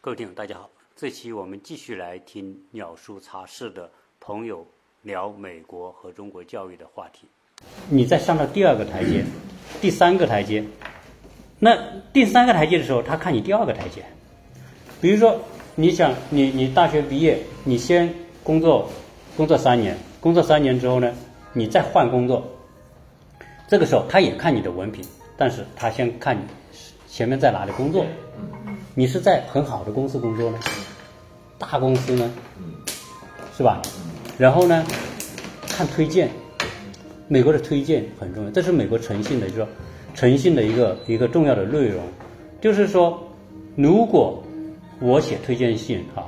各位听友，大家好。这期我们继续来听鸟叔茶室的朋友聊美国和中国教育的话题。你再上到第二个台阶，第三个台阶，那第三个台阶的时候，他看你第二个台阶。比如说，你想你你大学毕业，你先工作工作三年，工作三年之后呢，你再换工作，这个时候他也看你的文凭，但是他先看你前面在哪里工作。你是在很好的公司工作呢，大公司呢，是吧？然后呢，看推荐，美国的推荐很重要，这是美国诚信的，就是说诚信的一个一个重要的内容。就是说，如果我写推荐信啊，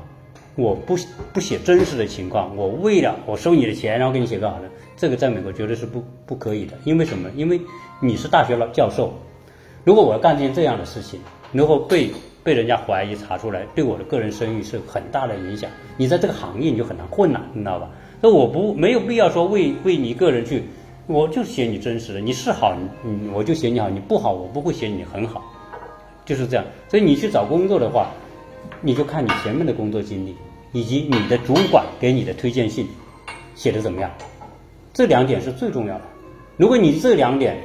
我不不写真实的情况，我为了我收你的钱，然后给你写个好的，这个在美国绝对是不不可以的。因为什么？因为你是大学老教授，如果我要干件这样的事情，如果被被人家怀疑查出来，对我的个人声誉是很大的影响。你在这个行业你就很难混了，你知道吧？那我不没有必要说为为你个人去，我就写你真实的，你是好，你我就写你好；你不好，我不会写你很好，就是这样。所以你去找工作的话，你就看你前面的工作经历，以及你的主管给你的推荐信写的怎么样，这两点是最重要的。如果你这两点，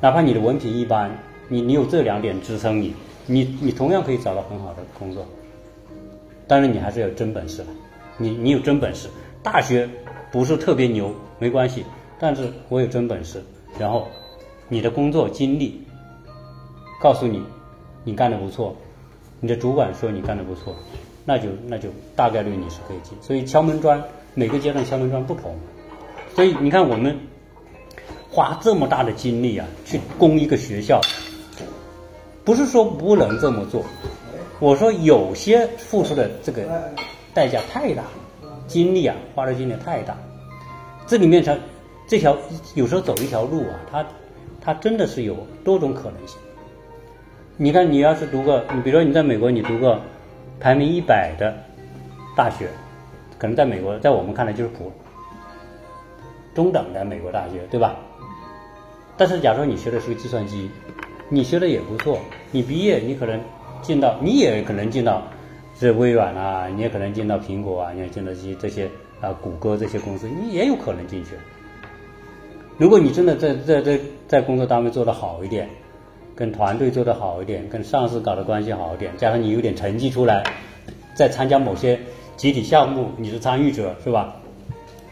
哪怕你的文凭一般，你你有这两点支撑你。你你同样可以找到很好的工作，当然你还是要真本事了。你你有真本事，大学不是特别牛没关系，但是我有真本事，然后你的工作经历告诉你你干的不错，你的主管说你干的不错，那就那就大概率你是可以进。所以敲门砖每个阶段敲门砖不同，所以你看我们花这么大的精力啊去攻一个学校。不是说不能这么做，我说有些付出的这个代价太大，精力啊花的精力太大，这里面它这条有时候走一条路啊，它它真的是有多种可能性。你看，你要是读个，你比如说你在美国，你读个排名一百的大学，可能在美国，在我们看来就是普中等的美国大学，对吧？但是假如说你学的是个计算机。你学的也不错，你毕业你可能进到，你也可能进到这微软啊，你也可能进到苹果啊，你也进到这些这些啊谷歌这些公司，你也有可能进去。如果你真的在在在在工作单位做得好一点，跟团队做得好一点，跟上司搞的关系好一点，加上你有点成绩出来，再参加某些集体项目，你是参与者是吧？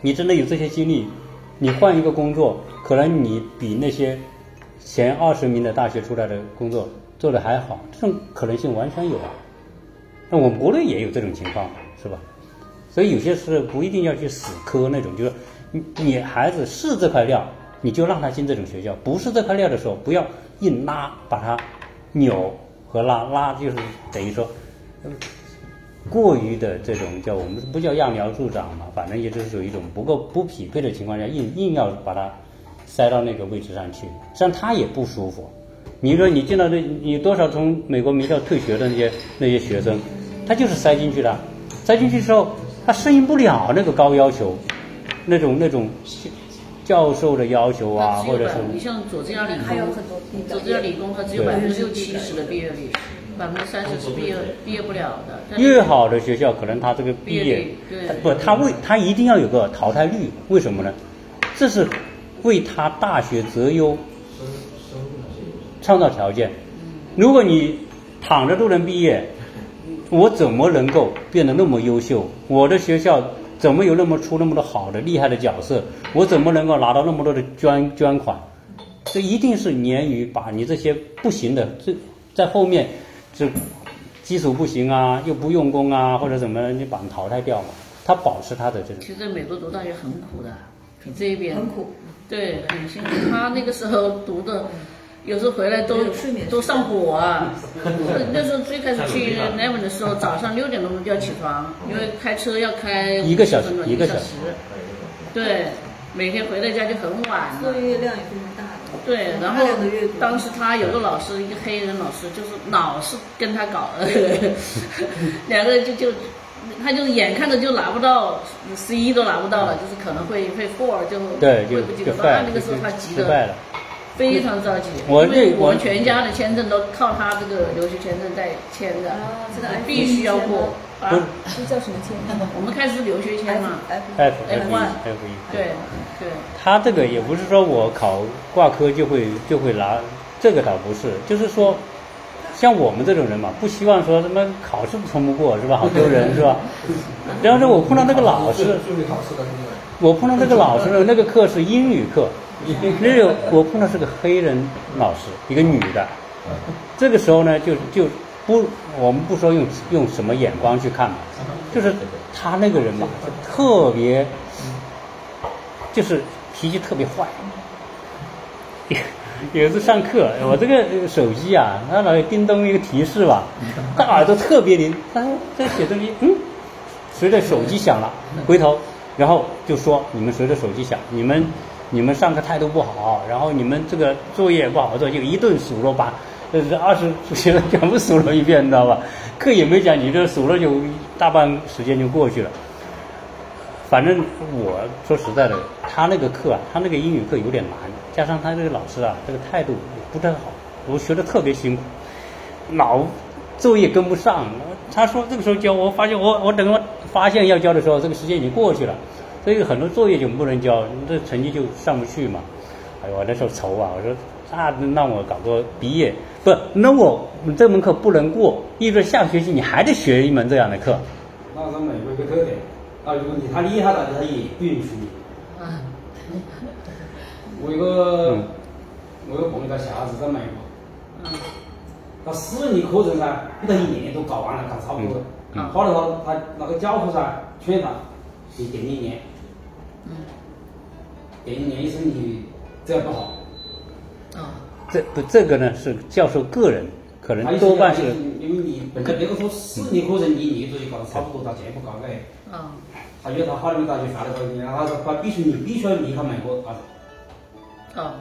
你真的有这些经历，你换一个工作，可能你比那些。前二十名的大学出来的工作做的还好，这种可能性完全有啊。那我们国内也有这种情况，是吧？所以有些事不一定要去死磕那种，就是你你孩子是这块料，你就让他进这种学校；不是这块料的时候，不要硬拉，把他扭和拉拉，就是等于说过于的这种叫我们不叫揠苗助长嘛，反正也就是属于一种不够不匹配的情况下，硬硬要把他。塞到那个位置上去，实际上他也不舒服。你说你见到那，你多少从美国名校退学的那些那些学生，他就是塞进去的，塞进去之后，他适应不了那个高要求，那种那种教授的要求啊，或者是你像佐治亚理工，佐治亚理工它只有百分之六七十的毕业率，百分之三十是毕业毕业不了的。越好的学校，可能他这个毕业不，他为他一定要有个淘汰率，为什么呢？这是。为他大学择优创造条件。如果你躺着都能毕业，我怎么能够变得那么优秀？我的学校怎么有那么出那么多好的厉害的角色？我怎么能够拿到那么多的捐捐款？这一定是鲶鱼把你这些不行的，这在后面这基础不行啊，又不用功啊，或者怎么，你把你淘汰掉嘛？他保持他的这种。其实在美国读大学很苦的，比这一边很苦。对，很辛苦。他那个时候读的，有时候回来都都上火啊。那时候最开始去 Neven 的时候，早上六点钟就要起床，因为开车要开一个小时，一个小时。对，每天回到家就很晚。作业量也非常大。对，然后当时他有个老师，一个黑人老师，就是老是跟他搞，两个人就就。他就是眼看着就拿不到 C 都拿不到了，就是可能会会 four 就对会不及格。那那个时候他急的，非常着急。我这我们全家的签证都靠他这个留学签证在签的，必须要过。啊，这叫什么签？我们开始是留学签嘛，F F F one F 一。对对。他这个也不是说我考挂科就会就会拿，这个倒不是，就是说，像我们这种人嘛，不希望说什么考试通不过是吧？好丢人是吧？然后说我碰到那个老师，我碰到那个老师呢，那个课是英语课，那个我碰到是个黑人老师，一个女的，这个时候呢就就。不，我们不说用用什么眼光去看嘛，就是他那个人嘛，特别，就是脾气特别坏。有一次上课，我这个手机啊，它老有叮咚一个提示吧，他耳朵特别灵，他在写东西，嗯，随着手机响了，回头，然后就说你们随着手机响，你们你们上课态度不好，然后你们这个作业不好做，就一顿数落把。这是二十学生全部数了一遍，你知道吧？课也没讲，你这数落就大半时间就过去了。反正我说实在的，他那个课啊，他那个英语课有点难，加上他这个老师啊，这个态度不太好，我学的特别辛苦，老作业跟不上。他说这个时候交，我发现我我等我发现要交的时候，这个时间已经过去了，所以很多作业就不能交，这成绩就上不去嘛。哎呦，我那时候愁啊，我说。那那我搞个毕业，不，那我这门课不能过，意味着下学期你还得学一门这样的课。那是美国一个特点，啊，如果你他厉害了，他也不允许你。啊。我一个，我一个朋友他下子在美国，他四年课程噻，不到一年都搞完了，搞差不多。嗯。后来他他那个教授噻劝他，你等一年。嗯。等一年医生你这样不好。啊，这不这个呢是教授个人，可能多半是本来别个说四年课程一年都搞得差不多，他全部搞嘞。嗯，他约他哈尔滨大学发了个然后，他说他必须你必须要离开美国啊。哦，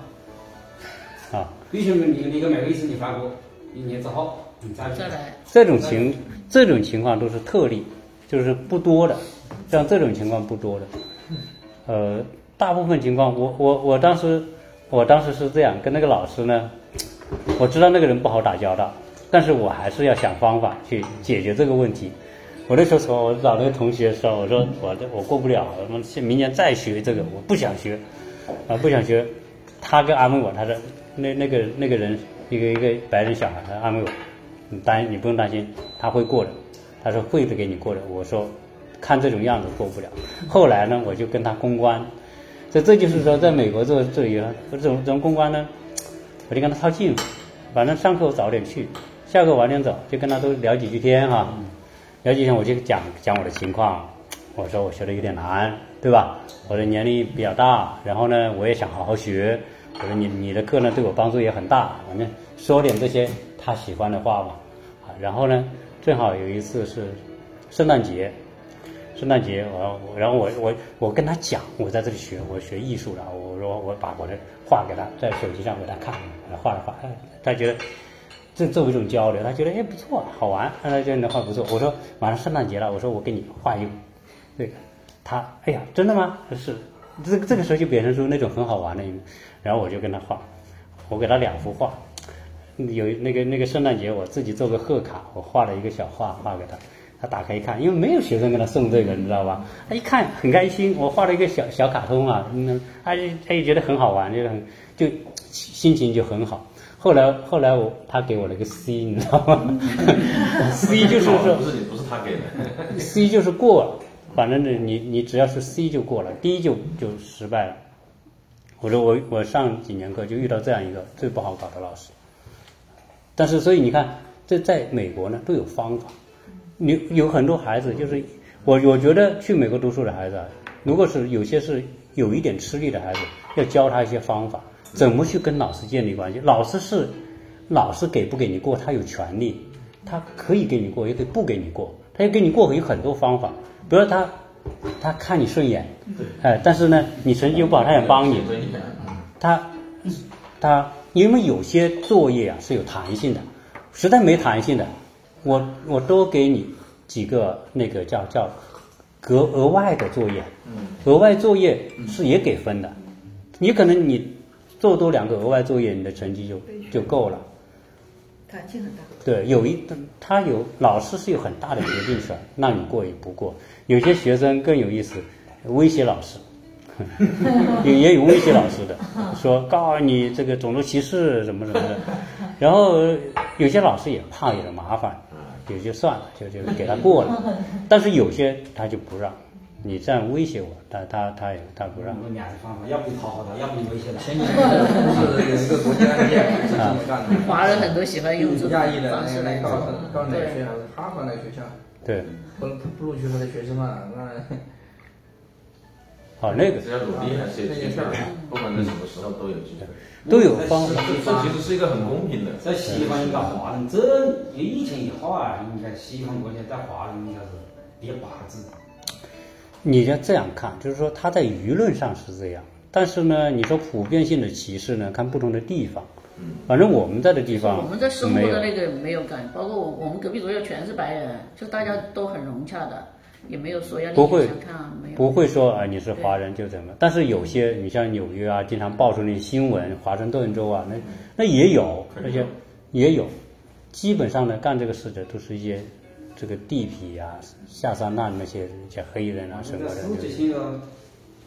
啊，必须离离开美国一次你回国一年之后你再再来。这种情这种情况都是特例，就是不多的，像这种情况不多的。呃，大部分情况我我我当时。我当时是这样跟那个老师呢，我知道那个人不好打交道，但是我还是要想方法去解决这个问题。我那时候说，我找那个同学说，我说我我过不了，我们明年再学这个，我不想学，啊不想学。他跟安慰我，他说那那个那个人一个一个白人小孩，他安慰我，你担你不用担心，他会过的，他说会的给你过的。我说看这种样子过不了。后来呢，我就跟他公关。这这就是说，在美国做这一这种这种公关呢，我就跟他套近乎，反正上课我早点去，下课晚点走，就跟他都聊几句天哈，聊几天我就讲讲我的情况，我说我学的有点难，对吧？我的年龄比较大，然后呢，我也想好好学，我说你你的课呢对我帮助也很大，反正说点这些他喜欢的话吧，啊，然后呢，正好有一次是圣诞节。圣诞节，我我然后我我我跟他讲，我在这里学，我学艺术的，我说我把我的画给他，在手机上给他看，画了画，他觉得这作为一种交流，他觉得哎不错，好玩，他觉得你的画不错。我说马上圣诞节了，我说我给你画一个，这个，他哎呀真的吗？是，这这个时候就表现出那种很好玩的一面。然后我就跟他画，我给他两幅画，有那个那个圣诞节我自己做个贺卡，我画了一个小画画给他。他打开一看，因为没有学生给他送这个，你知道吧？他一看很开心，我画了一个小小卡通啊，嗯，他就他也觉得很好玩，就很就心情就很好。后来后来我他给我了个 C，你知道吗？C 就是说不是你不是他给的，C 就是过了，反正呢你你只要是 C 就过了，D 就就失败了。我说我我上几年课就遇到这样一个最不好搞的老师，但是所以你看，这在美国呢都有方法。你有很多孩子，就是我我觉得去美国读书的孩子，啊如果是有些是有一点吃力的孩子，要教他一些方法，怎么去跟老师建立关系。老师是老师给不给你过，他有权利，他可以给你过，也可以不给你过。他要给你过，有很多方法。比如他他看你顺眼，哎，但是呢，你成绩又不好，他想帮你。他他因为有些作业啊是有弹性的，实在没弹性的。我我多给你几个那个叫叫额额外的作业，额外作业是也给分的。你可能你做多两个额外作业，你的成绩就就够了。弹性很大。对，有一他有老师是有很大的决定权，让你过与不过。有些学生更有意思，威胁老师，也也有威胁老师的，说告诉你这个种族歧视什么什么的。然后有些老师也怕有点麻烦，也就算了，就就给他过了。但是有些他就不让。你这样威胁我，他他他也他不让。两个方法，要不讨好他，要不威胁他。前几年是有一个国家也是这么干的。华人很多喜欢用这种亚裔的方式来那个高高哪个学校？哈佛那个学校。对。不不录取他的学生嘛？那。好，那个。只要努力还是有机会，不管在什么时候都有机会。都有方法。这其实是一个很公平的。在西方应该华人，这疫情以后啊，应该西方国家在华人应该是第八个字。你要这样看，就是说他在舆论上是这样，但是呢，你说普遍性的歧视呢，看不同的地方。反正我们在的地方，我们在生活的那个没有感，包括我我们隔壁左右全是白人，就大家都很融洽的，也没有说要不会没有不会说啊你是华人就怎么，但是有些你像纽约啊，经常爆出那些新闻，华盛顿州啊，那那也有，而且也有，基本上呢干这个事的都是一些。这个地痞啊，下三滥那些些黑人啊什么的。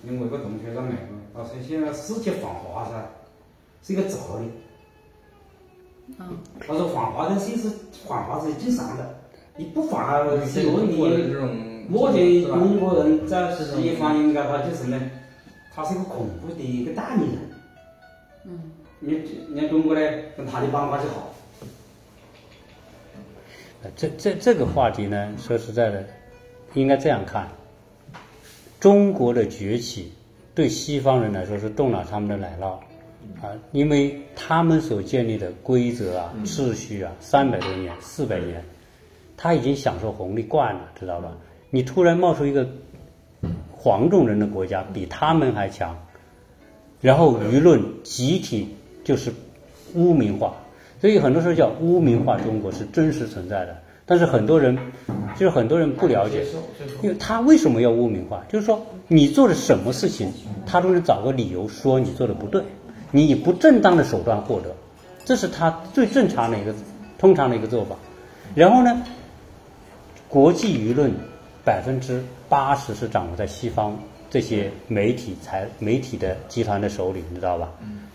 因为我一个同学在美国，他说现在世界反华噻，是一个责任。嗯。他说反华的是是反华是正常的，你不反是有问题。目前中国人在西方应该他就是呢，他是一个恐怖的一个代理人。嗯。你你中国呢，跟塔利班关系好。这这这个话题呢，说实在的，应该这样看：中国的崛起对西方人来说是动了他们的奶酪啊，因为他们所建立的规则啊、秩序啊，三百多年、四百年，他已经享受红利惯了，知道吧？你突然冒出一个黄种人的国家，比他们还强，然后舆论集体就是污名化。所以很多时候叫污名化中国是真实存在的，但是很多人就是很多人不了解，因为他为什么要污名化？就是说你做了什么事情，他都能找个理由说你做的不对，你以不正当的手段获得，这是他最正常的一个通常的一个做法。然后呢，国际舆论百分之八十是掌握在西方这些媒体财媒体的集团的手里，你知道吧？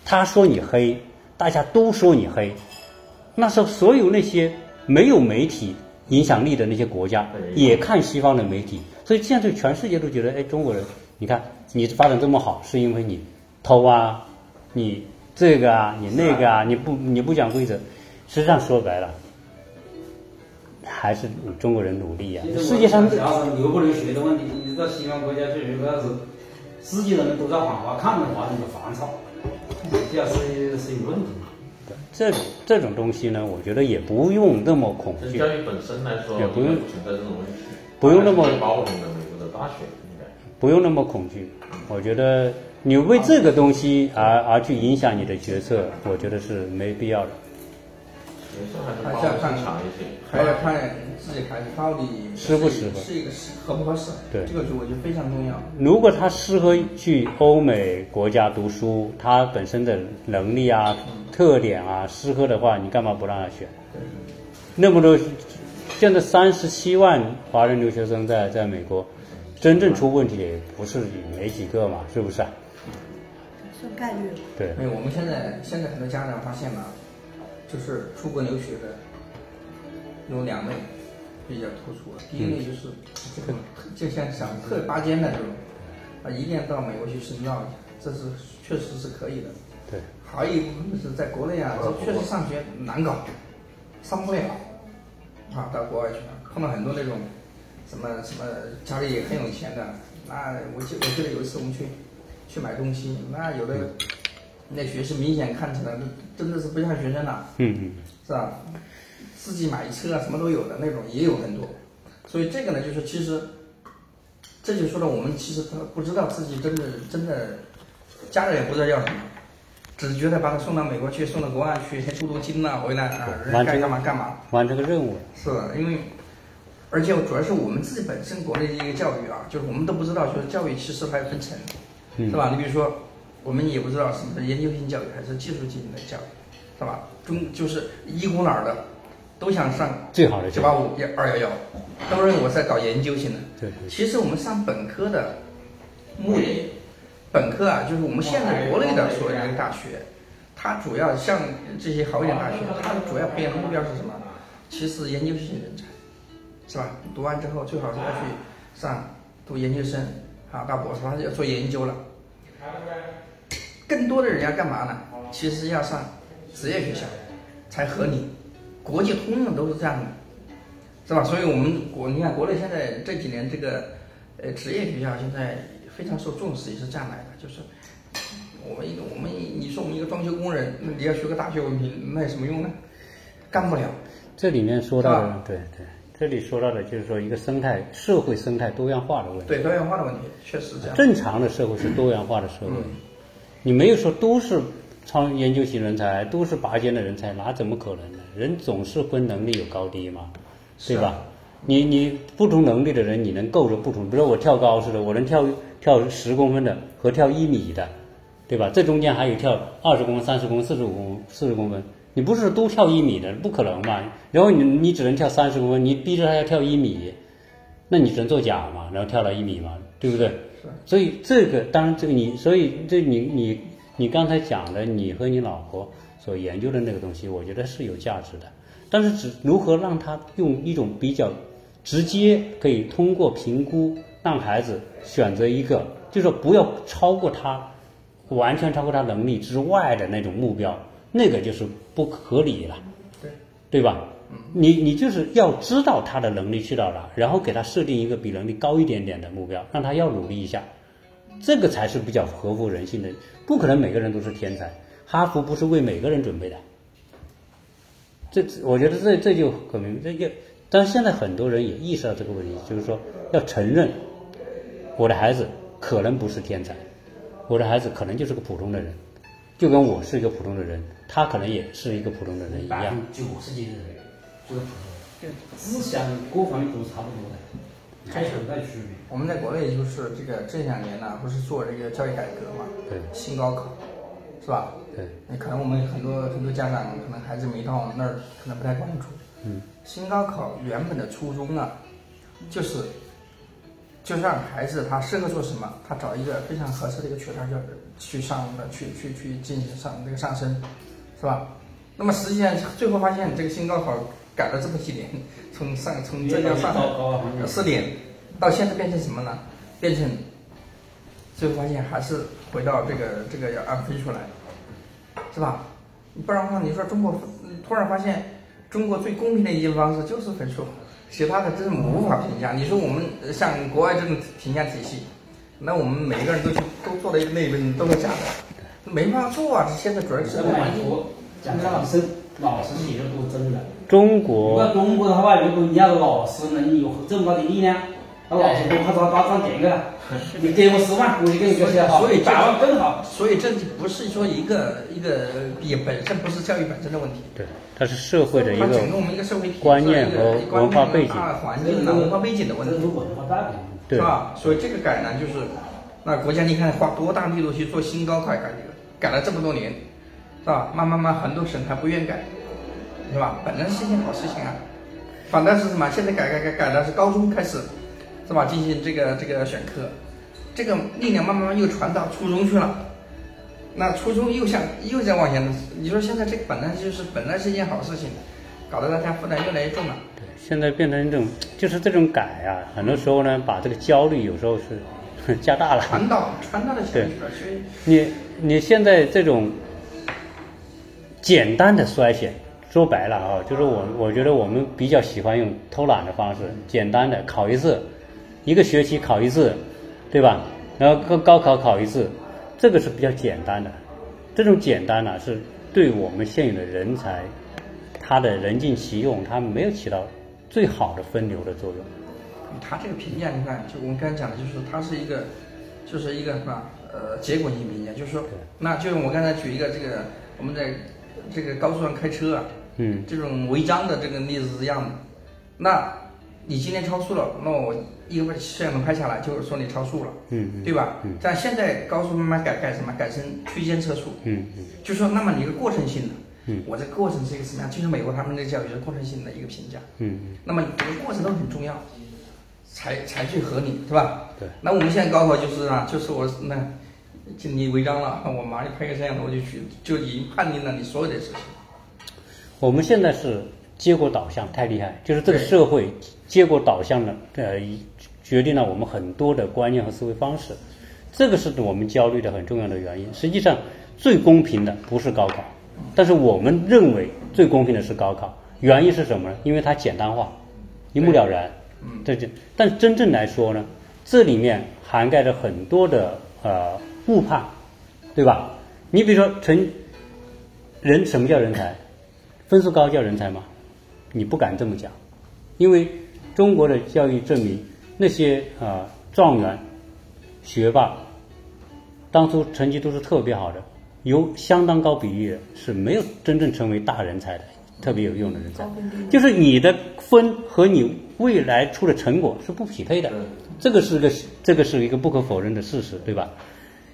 他说你黑，大家都说你黑。那时候，所有那些没有媒体影响力的那些国家，也看西方的媒体，所以现在全世界都觉得，哎，中国人，你看你发展这么好，是因为你偷啊，你这个啊，你那个啊，你不你不讲规则，实际上说白了，还是中国人努力呀。世界上留不留学的问题，你到西方国家去，如果要是自己人都在反华，看的话，你就烦躁，这是是有问题。这种这种东西呢，我觉得也不用那么恐惧。教育本身来说，也不用存在这种问题。不用那么包容的美国的大学应该。不用那么恐惧，我觉得你为这个东西而而去影响你的决策，我觉得是没必要的。还是要看长一些，还要看自己孩子到底适不适合，是一个适合不合适。对，这个就我觉得非常重要。如果他适合去欧美国家读书，他本身的能力啊、特点啊适合的话，你干嘛不让他选？对，那么多，现在三十七万华人留学生在在美国，真正出问题也不是没几个嘛，是不是？算概率。对。因为我们现在现在很多家长发现了。就是出国留学的有两类比较突出，第一类就是这个就像想特拔尖的这种，啊，一定要到美国去深造这是确实是可以的。对。还有一部分是在国内啊，这确实上学难搞，上不了，啊，到国外去了，碰到很多那种什么什么家里很有钱的，那我记我记得有一次我们去去买东西，那有的。那学生明显看起来真的是不像学生了，嗯嗯，是吧？自己买车啊，什么都有的那种也有很多，所以这个呢，就是其实，这就说了我们其实他不知道自己真的真的，家人也不知道要什么，只觉得把他送到美国去，送到国外去，镀镀金啊，回来啊，该干嘛干嘛，完成个任务。是，因为，而且主要是我们自己本身国内的一个教育啊，就是我们都不知道，就是教育其实还分层，是吧？你比如说。我们也不知道什么是研究性教育还是技术性的教育，是吧？中就是一股脑儿的都想上最好的九八五、二幺幺，都认为我在搞研究性的。对对其实我们上本科的目的，本科啊，就是我们现在国内的所有的大学，它主要像这些好一点大学，它主要培养的目标是什么？其实研究性人才，是吧？读完之后最好是要去上读研究生啊，到博士，他要做研究了。更多的人要干嘛呢？其实要上职业学校才合理，国际通用都是这样的，是吧？所以我们国你看国内现在这几年这个呃职业学校现在非常受重视，也是这样来的，就是我们一个我们你说我们一个装修工人，那你要学个大学文凭，那有什么用呢？干不了。这里面说到的，对对，这里说到的就是说一个生态社会生态多样化的问题。对多样化的问题，确实这样。正常的社会是多元化的社会，你没有说都是超研究型人才，都是拔尖的人才，那怎么可能呢？人总是分能力有高低嘛，对吧？你你不同能力的人，你能够着不同，比如说我跳高似的，我能跳跳十公分的和跳一米的，对吧？这中间还有跳二十公分、三十公分、四十五公分、四十公分，你不是都跳一米的，不可能嘛。然后你你只能跳三十公分，你逼着他要跳一米，那你只能作假嘛，然后跳了一米嘛，对不对？所以这个当然这个你，所以这你你你刚才讲的，你和你老婆所研究的那个东西，我觉得是有价值的。但是只如何让他用一种比较直接，可以通过评估让孩子选择一个，就是说不要超过他完全超过他能力之外的那种目标，那个就是不合理了。对对吧？你你就是要知道他的能力去到哪，然后给他设定一个比能力高一点点的目标，让他要努力一下，这个才是比较合乎人性的。不可能每个人都是天才，哈佛不是为每个人准备的。这我觉得这这就很明这就，但是现在很多人也意识到这个问题，就是说要承认我的孩子可能不是天才，我的孩子可能就是个普通的人，就跟我是一个普通的人，他可能也是一个普通的人一样。百分之九十几的人就是普通人，思想各方面都是差不多的，还存在区别。我们在国内就是这个这两年呢，不是做这个教育改革嘛？对新高考，是吧？对，那可能我们很多很多家长可能孩子没到我们那儿，可能不太关注。嗯，新高考原本的初衷呢，就是就让孩子他适合做什么，他找一个非常合适的一个学校，就去上的去去去进行上这个上升，是吧？那么实际上最后发现，这个新高考改了这么几年，从上从浙江上海四点，到现在变成什么呢？变成最后发现还是回到这个这个要按分数来，是吧？不然的话，你说中国突然发现中国最公平的一种方式就是分数，其他的真是无法评价。你说我们像国外这种评价体系，那我们每个人都去都做了一个内分都是假的，没办法做啊！现在主要是这环境，讲个老师，老师写的都是真的。中国如国果中国的话，如果你要老师能有这么大的力量，那老师都怕他打仗点个了。你给我十万，我就给你个学好，所以百万更好。所以这不是说一个一个也本身不是教育本身的问题，对，它是社会的一个整个我们一个社会体制观念和一个文化背景环境的文化背景的问题。对是吧？所以这个改呢，就是那国家你看花多大力度去做新高考改革，改了这么多年，是吧？慢慢慢很多省还不愿改，是吧？本来是一件好事情啊，反倒是什么？现在改改改改的是高中开始，是吧？进行这个这个选课，这个力量慢慢又传到初中去了。那初中又向又在往前，你说现在这本来就是本来是一件好事情，搞得大家负担越来越重了。对现在变成一种，就是这种改啊，很多时候呢，把这个焦虑有时候是加大了。传导传到了下去了，所以你你现在这种简单的筛选，说白了啊，就是我我觉得我们比较喜欢用偷懒的方式，简单的考一次，一个学期考一次，对吧？然后高高考考一次，这个是比较简单的。这种简单呢、是对我们现有的人才，他的人尽其用，他没有起到最好的分流的作用。他这个评价，你看，就我们刚才讲的，就是它是一个，就是一个什么呃结果性评价，就是说，那就是我刚才举一个这个我们在这个高速上开车啊，嗯，这种违章的这个例子是一样的。那你今天超速了，那我一个摄像头拍下来，就是说你超速了，嗯对吧？嗯但现在高速慢慢改改什么？改成区间测速，嗯嗯就说那么你一个过程性的，嗯我这个过程是一个什么样？就是美国他们的教育是过程性的一个评价。嗯嗯那么这个过程都很重要，才才去合理，是吧？对。那我们现在高考就是啊，就是我那，就你违章了，我马上拍个摄像头我就去，就已经判定了你所有的事情。我们现在是结果导向太厉害，就是这个社会结果导向的，呃，决定了我们很多的观念和思维方式，这个是我们焦虑的很重要的原因。实际上，最公平的不是高考，但是我们认为最公平的是高考，原因是什么呢？因为它简单化，一目了然。嗯，这就，但真正来说呢，这里面涵盖着很多的呃误判，对吧？你比如说成人什么叫人才？分数高叫人才吗？你不敢这么讲，因为中国的教育证明，那些啊、呃状元、学霸，当初成绩都是特别好的，有相当高比例的是没有真正成为大人才的，特别有用的人才。就是你的分和你未来出的成果是不匹配的，这个是个这个是一个不可否认的事实，对吧？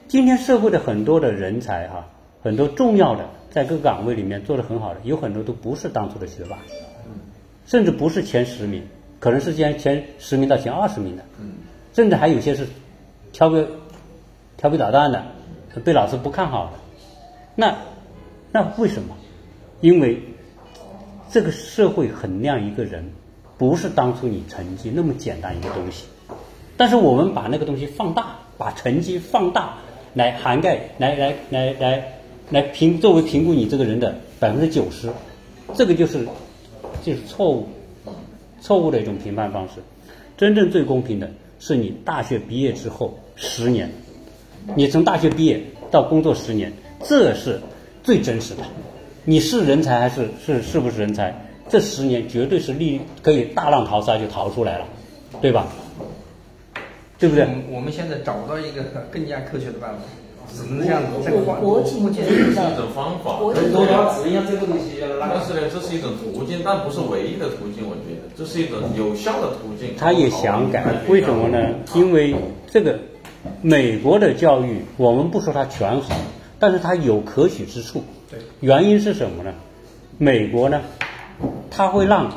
今天社会的很多的人才哈、很多重要的在各个岗位里面做得很好的，有很多都不是当初的学霸，甚至不是前十名，可能是前前十名到前二十名的，甚至还有些是调皮调皮捣蛋的，被老师不看好的。那那为什么？因为这个社会衡量一个人，不是当初你成绩那么简单一个东西，但是我们把那个东西放大，把成绩放大来涵盖，来来来来来评作为评估你这个人的百分之九十，这个就是就是错误错误的一种评判方式。真正最公平的是你大学毕业之后十年，你从大学毕业到工作十年，这是最真实的。你是人才还是是是不是人才？这十年绝对是利可以大浪淘沙就淘出来了，对吧？对不对我？们我们现在找不到一个更加科学的办法，只能这样子再换。国情目前这是一种方法，国情多要治一下这个东西，要但是呢，这是一种途径，但不是唯一的途径。我觉得这是一种有效的途径。他也想改，为什么呢？因为这个美国的教育，我们不说它全好，但是它有可取之处。对，原因是什么呢？美国呢，它会让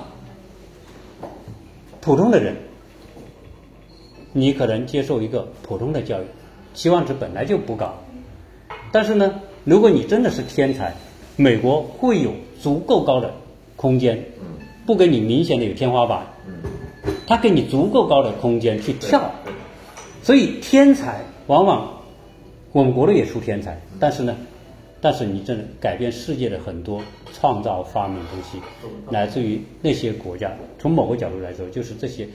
普通的人，你可能接受一个普通的教育，期望值本来就不高，但是呢，如果你真的是天才，美国会有足够高的空间，不给你明显的有天花板，他给你足够高的空间去跳，所以天才往往我们国内也出天才，但是呢，但是你真的改变世界的很多创造发明东西，来自于那些国家。从某个角度来说，就是这些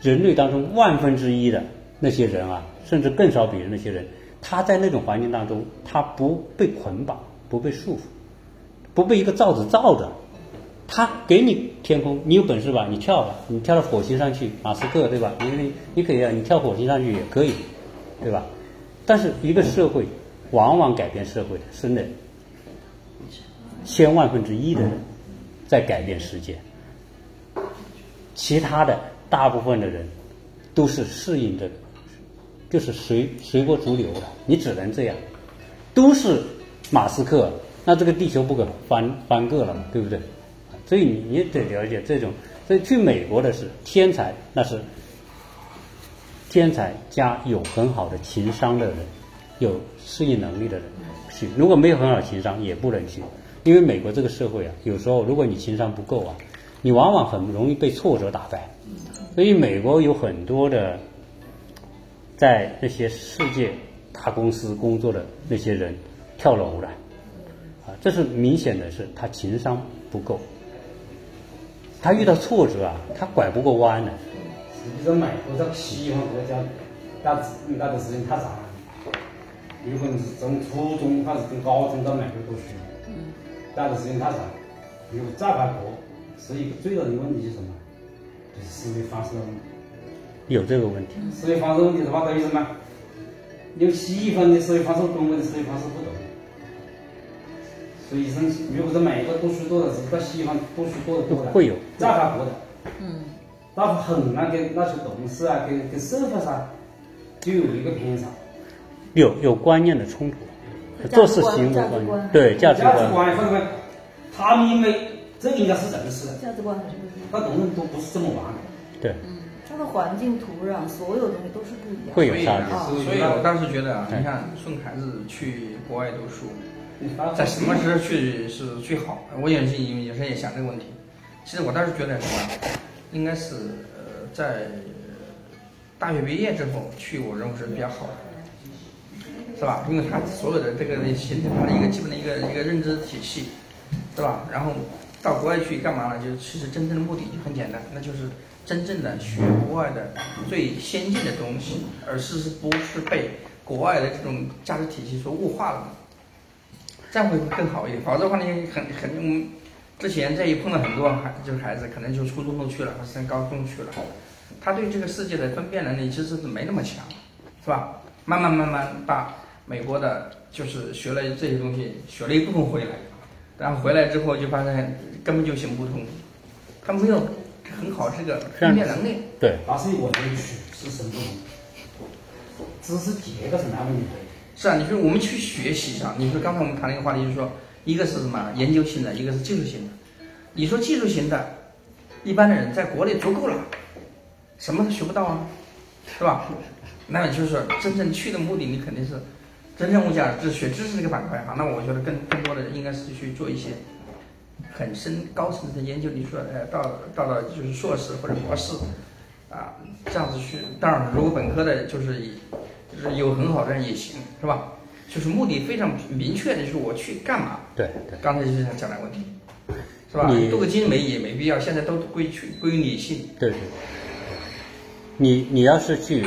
人类当中万分之一的那些人啊，甚至更少比的那些人，他在那种环境当中，他不被捆绑，不被束缚，不被一个罩子罩着。他给你天空，你有本事吧，你跳吧，你跳到火星上去，马斯克对吧？你你你可以啊，你跳火星上去也可以，对吧？但是一个社会往往改变社会的是那千万分之一的人在改变世界，其他的大部分的人都是适应这个，就是随随波逐流的，你只能这样，都是马斯克，那这个地球不可翻翻个了嘛，对不对？所以你也得了解这种，所以去美国的是天才，那是天才加有很好的情商的人，有适应能力的人去。如果没有很好的情商，也不能去，因为美国这个社会啊，有时候如果你情商不够啊，你往往很容易被挫折打败。所以美国有很多的在那些世界大公司工作的那些人跳楼了，啊，这是明显的是他情商不够。他遇到挫折啊，他拐不过弯的。实际上美国这个西方国家，那那个时间太长了。有可能是从初中还是从高中到美国读书，待的时间太长。如果再回国，是一个最大的问题是什么？就是思维方式的问题。有这个问题，思维方式问题的话，等于什么？用西方的思维方式，中国的思维方式不同。所以说，如果在美国读书多的是到西方读书多的多的，会有。再回国的，嗯，那很难，跟那些同事啊，跟跟社会上就有一个偏差。有有观念的冲突，做事行为观念，对价值价值观，观方面，他们因为这应该是人事。的，价值观还是不一样。那东西都不是这么玩的。对，它的环境、土壤，所有东西都是不一样。会有差所以我当时觉得啊，你看送孩子去国外读书，在什么时候去是最好？我也是有时候也想这个问题。其实我当时觉得什么，应该是呃在大学毕业之后去，我认为是比较好的，是吧？因为他所有的这个形成他的一个基本的一个一个认知体系，是吧？然后到国外去干嘛呢？就其实真正的目的就很简单，那就是真正的学国外的最先进的东西，而是是不是被国外的这种价值体系所物化了。这样会更好一点。否则的话呢，很很嗯，之前这一碰到很多孩就是孩子，可能就初中都去了，或者升高中去了，他对这个世界的分辨能力其实是没那么强，是吧？慢慢慢慢把美国的，就是学了这些东西，学了一部分回来，然后回来之后就发现根本就行不通，他没有很好这个分辨能力。对，但是我们去是什么？知识结构是哪问题？是啊，你说我们去学习上，你说刚才我们谈了一个话题，就是说，一个是什么研究型的，一个是技术型的。你说技术型的，一般的人在国内足够了，什么都学不到啊，是吧？那么就是说，真正去的目的，你肯定是真正物价，就是学知识这个板块哈。那我觉得更更多的应该是去做一些很深高层次的研究。你说，呃，到到了就是硕士或者博士啊，这样子去。当然，如果本科的，就是以就是有很好的人也行，是吧？就是目的非常明确的，就是我去干嘛。对对，刚才就是想讲的问题，是吧？你镀个金没也没必要，现在都归去归于理性。对对。你你要是去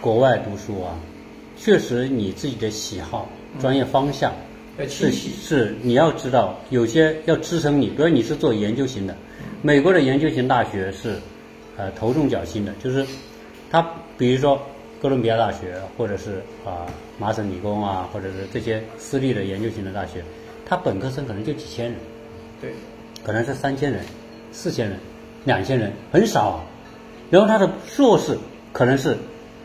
国外读书啊，确实你自己的喜好、专业方向是。是你要知道，有些要支撑你，比如你是做研究型的，美国的研究型大学是呃头重脚轻的，就是它比如说哥伦比亚大学或者是啊、麻省理工啊，或者是这些私立的研究型的大学，它本科生可能就几千人。对，可能是三千人、四千人、两千人，很少啊。然后他的硕士可能是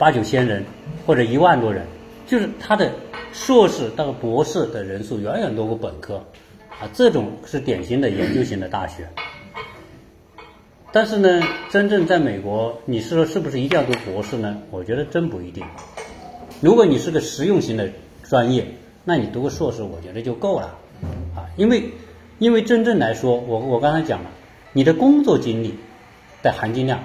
八九千人或者一万多人，就是他的硕士到博士的人数远远多过本科啊。这种是典型的研究型的大学。但是呢，真正在美国，你是说是不是一定要读博士呢？我觉得真不一定。如果你是个实用型的专业，那你读个硕士，我觉得就够了啊。因为因为真正来说，我我刚才讲了，你的工作经历的含金量，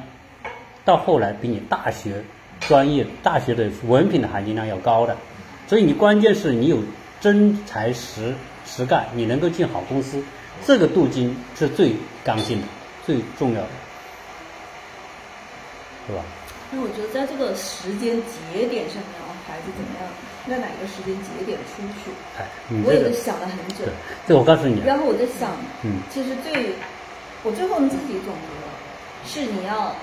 到后来比你大学专业大学的文凭的含金量要高的，所以你关键是你有真才实实干，你能够进好公司，这个镀金是最刚性的、最重要的，是吧？因为我觉得在这个时间节点上面啊，孩子怎么样，在哪个时间节点出去，哎，你我也是想了很久对。，这我告诉你啊，然后我在想，嗯其实最，我最后自己总结了，是你要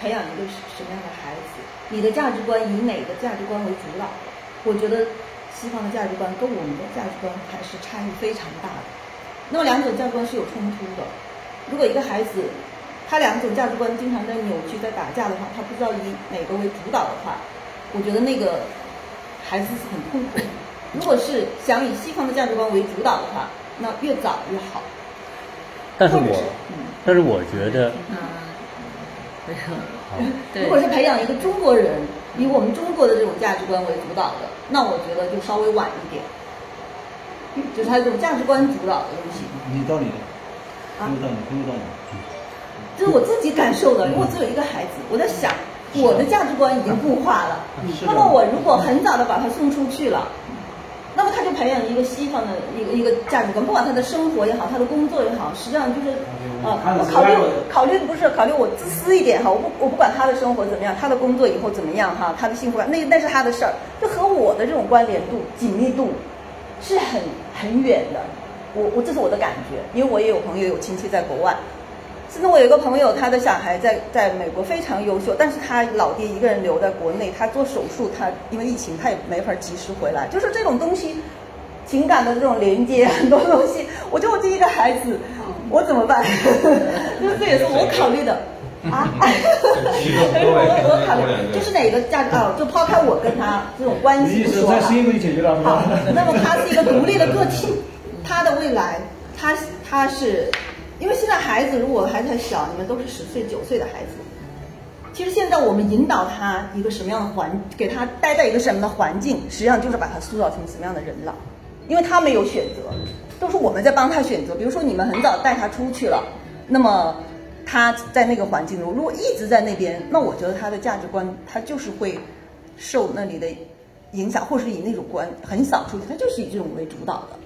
培养一个什么样的孩子，你的价值观以哪个价值观为主导？我觉得西方的价值观跟我们的价值观还是差异非常大的。那么两种价值观是有冲突的。如果一个孩子他两种价值观经常在扭曲、在打架的话，他不知道以哪个为主导的话，我觉得那个孩子是很痛苦的。如果是想以西方的价值观为主导的话，那越早越好。但是我但是我觉得，嗯，对 如果是培养一个中国人以我们中国的这种价值观为主导的，那我觉得就稍微晚一点，就是他这种价值观主导的东西。你道理的，啊听得到你，听得到你。这是我自己感受的，因为我只有一个孩子，我在想，我的价值观已经固化了。那么我如果很早的把他送出去了，培养一个西方的一个一个价值观，不管他的生活也好，他的工作也好，实际上就是，呃，我考虑考虑不是考虑我自私一点哈，我不我不管他的生活怎么样，他的工作以后怎么样哈，他的幸福感那那是他的事儿，就和我的这种关联度紧密度是很很远的。我我这是我的感觉，因为我也有朋友有亲戚在国外。甚至我有一个朋友，他的小孩在在美国非常优秀，但是他老爹一个人留在国内，他做手术，他因为疫情他也没法及时回来。就是这种东西，情感的这种连接，很多东西，我就我这一个孩子，我怎么办？就是这也是我考虑的。啊，我我考虑就是哪个价值啊？就抛开我跟他这种关系不说是因为解决了。好，那么他是一个独立的个体，他的未来，他他是，因为现在孩子如果孩子还太小，你们都是十岁九岁的孩子，其实现在我们引导他一个什么样的环，给他待在一个什么样的环境，实际上就是把他塑造成什么样的人了，因为他没有选择，都是我们在帮他选择。比如说你们很早带他出去了，那么。他在那个环境中，如果一直在那边，那我觉得他的价值观，他就是会受那里的影响，或是以那种观很少出去，他就是以这种为主导的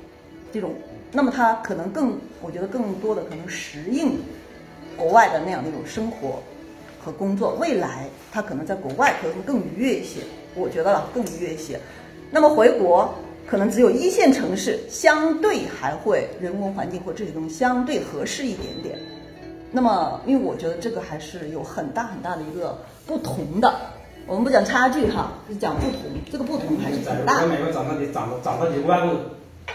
这种，那么他可能更，我觉得更多的可能适应国外的那样的一种生活和工作，未来他可能在国外可能会更愉悦一些，我觉得了更愉悦一些。那么回国可能只有一线城市相对还会人文环境或这些东西相对合适一点点。那么，因为我觉得这个还是有很大很大的一个不同的。我们不讲差距哈，是讲不同。这个不同还是很大。在美国长大你，长长到几万个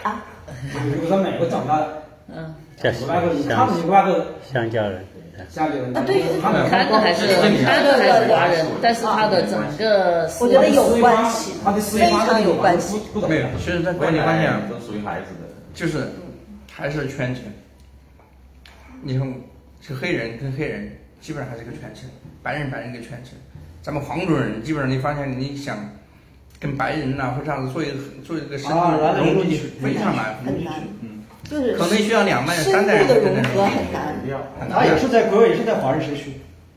啊？我在美国长大，嗯，几万个，几万个乡下人，乡下人啊，对，他们他的还是他的还是华人，但是他的整个我觉得有关系，非常有关系。没有，其实在国内发现都属于孩子的，就是还是圈层。你看。是黑人跟黑人基本上还是个圈层，白人白人一个圈层。咱们黄种人基本上你发现你想跟白人呐或这样子做一个做一个深度融入进去非常难，很难，嗯，就是可能需要两代三代人的融合很难。他也是在国外也是在华人社区，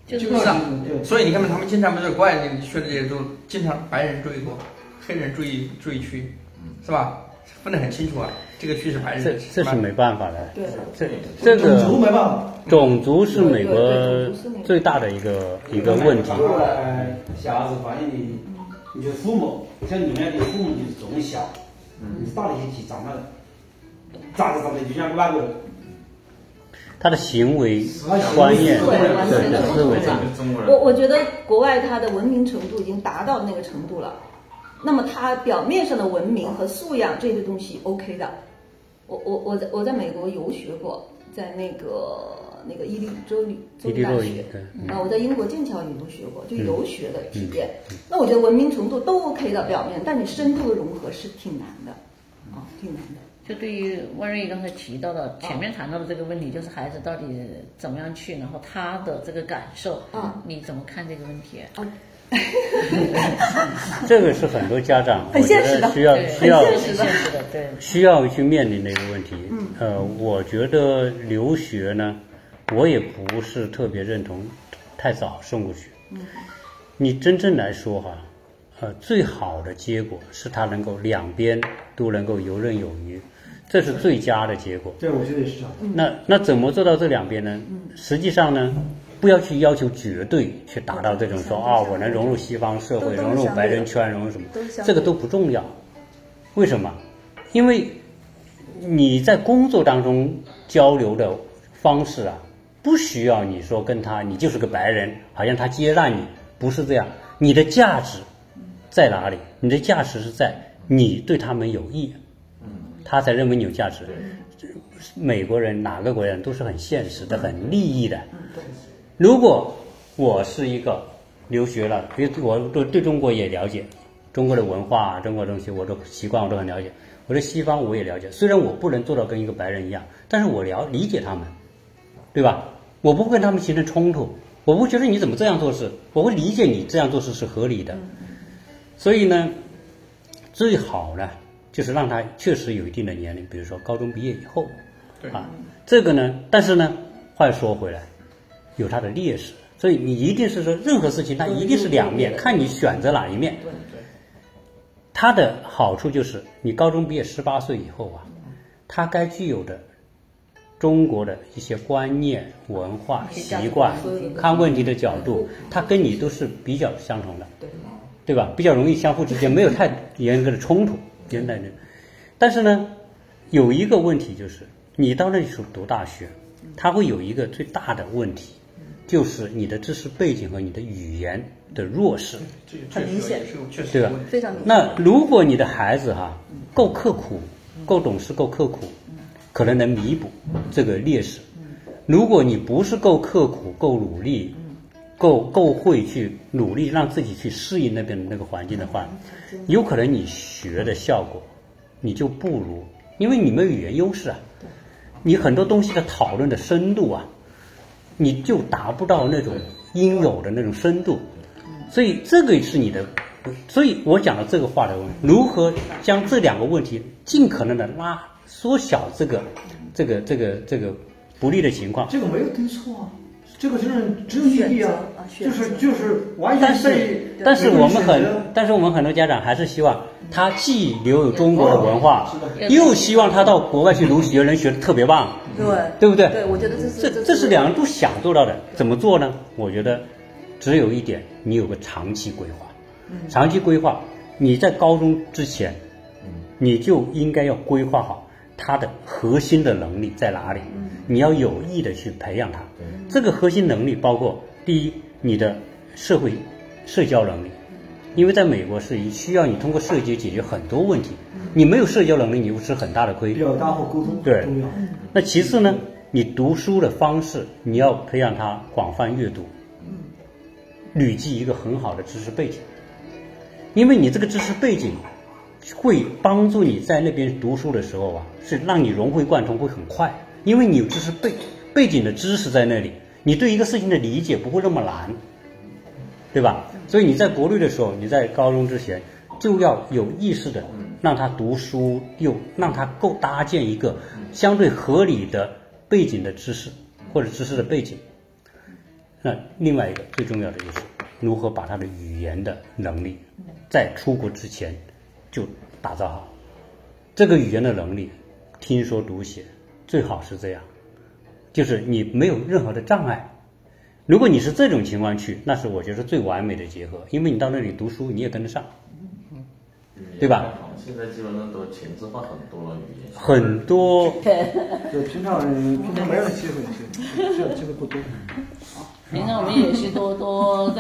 就是啊，所以你看他们经常不是国外学的这些都经常白人注意多，黑人注意注意区，是吧？分得很清楚啊，这个区是白人，这这是没办法的。对，这这个种族没办法，种族是美国最大的一个一个问题。小孩子反映你，你就父母，像你们的父母就是从小，你大的一起长大的，长着长着就像那个。他的行为观念，对对思维，我我觉得国外他的文明程度已经达到那个程度了。那么他表面上的文明和素养这些东西 OK 的，我我我在我在美国游学过，在那个那个伊利州立州立大学，啊，我在英国剑桥也游学过，就游学的体验。那我觉得文明程度都 OK 的表面，但你深度的融合是挺难的，啊，挺难的。就对于万瑞刚才提到的前面谈到的这个问题，就是孩子到底怎么样去，然后他的这个感受，啊，你怎么看这个问题？啊。这个是很多家长我觉得需要需要需要去面临的一个问题。呃，我觉得留学呢，我也不是特别认同太早送过去。你真正来说哈，呃，最好的结果是他能够两边都能够游刃有余，这是最佳的结果。对，我觉得也是。那那怎么做到这两边呢？实际上呢？不要去要求绝对去达到这种说啊，我能融入西方社会，融入白人圈，融入什么，这个都不重要。为什么？因为你在工作当中交流的方式啊，不需要你说跟他，你就是个白人，好像他接纳你，不是这样。你的价值在哪里？你的价值是在你对他们有益，他才认为你有价值。美国人哪个国家人都是很现实的，很利益的。如果我是一个留学了，比如我对对中国也了解，中国的文化、中国东西我都习惯，我都很了解。我对西方我也了解，虽然我不能做到跟一个白人一样，但是我了理解他们，对吧？我不会跟他们形成冲突，我不觉得你怎么这样做事，我会理解你这样做事是合理的。所以呢，最好呢就是让他确实有一定的年龄，比如说高中毕业以后，啊，这个呢，但是呢，话说回来。有它的劣势，所以你一定是说任何事情它一定是两面，看你选择哪一面。对对。它的好处就是你高中毕业十八岁以后啊，他该具有的中国的一些观念、文化、习惯、看问题的角度，他跟你都是比较相同的，对吧？比较容易相互之间没有太严格的冲突，严的。但是呢，有一个问题就是，你到那里去读大学，它会有一个最大的问题。就是你的知识背景和你的语言的弱势，很明显，对吧？非常明显。那如果你的孩子哈够刻苦、够懂事、够刻苦，可能能弥补这个劣势。如果你不是够刻苦、够努力，够够会去努力让自己去适应那边的那个环境的话，有可能你学的效果你就不如，因为你没有语言优势啊，你很多东西的讨论的深度啊，你就达不到那种应有的那种深度，所以这个是你的，所以我讲的这个话的问题，如何将这两个问题尽可能的拉缩小这个这个这个这个不利的情况。这个没有对错啊，这个就是只有意义啊，就是就是完但是全被但是我们很，但是我们很多家长还是希望他既留有中国的文化，又希望他到国外去留学能学的特别棒，对对不对？对，我觉得这是这这是两个人都想做到的，怎么做呢？我觉得只有一点，你有个长期规划。长期规划，你在高中之前，你就应该要规划好他的核心的能力在哪里，你要有意的去培养他。这个核心能力包括第一，你的社会社交能力，因为在美国是需要你通过社交解决很多问题，你没有社交能力，你会吃很大的亏。表达和沟通对很重要。那其次呢，你读书的方式，你要培养他广泛阅读，累积一个很好的知识背景，因为你这个知识背景会帮助你在那边读书的时候啊，是让你融会贯通会很快，因为你有知识背背景的知识在那里，你对一个事情的理解不会那么难，对吧？所以你在国内的时候，你在高中之前就要有意识的让他读书，又让他够搭建一个相对合理的背景的知识或者知识的背景。那另外一个最重要的就是如何把他的语言的能力在出国之前就打造好。这个语言的能力，听说读写最好是这样，就是你没有任何的障碍。如果你是这种情况去，那是我觉得最完美的结合，因为你到那里读书你也跟得上，对吧？现在基本上都前置化很多了，语言。很多 就平常人平常没有机会去，这机会不多。平常我们也是多多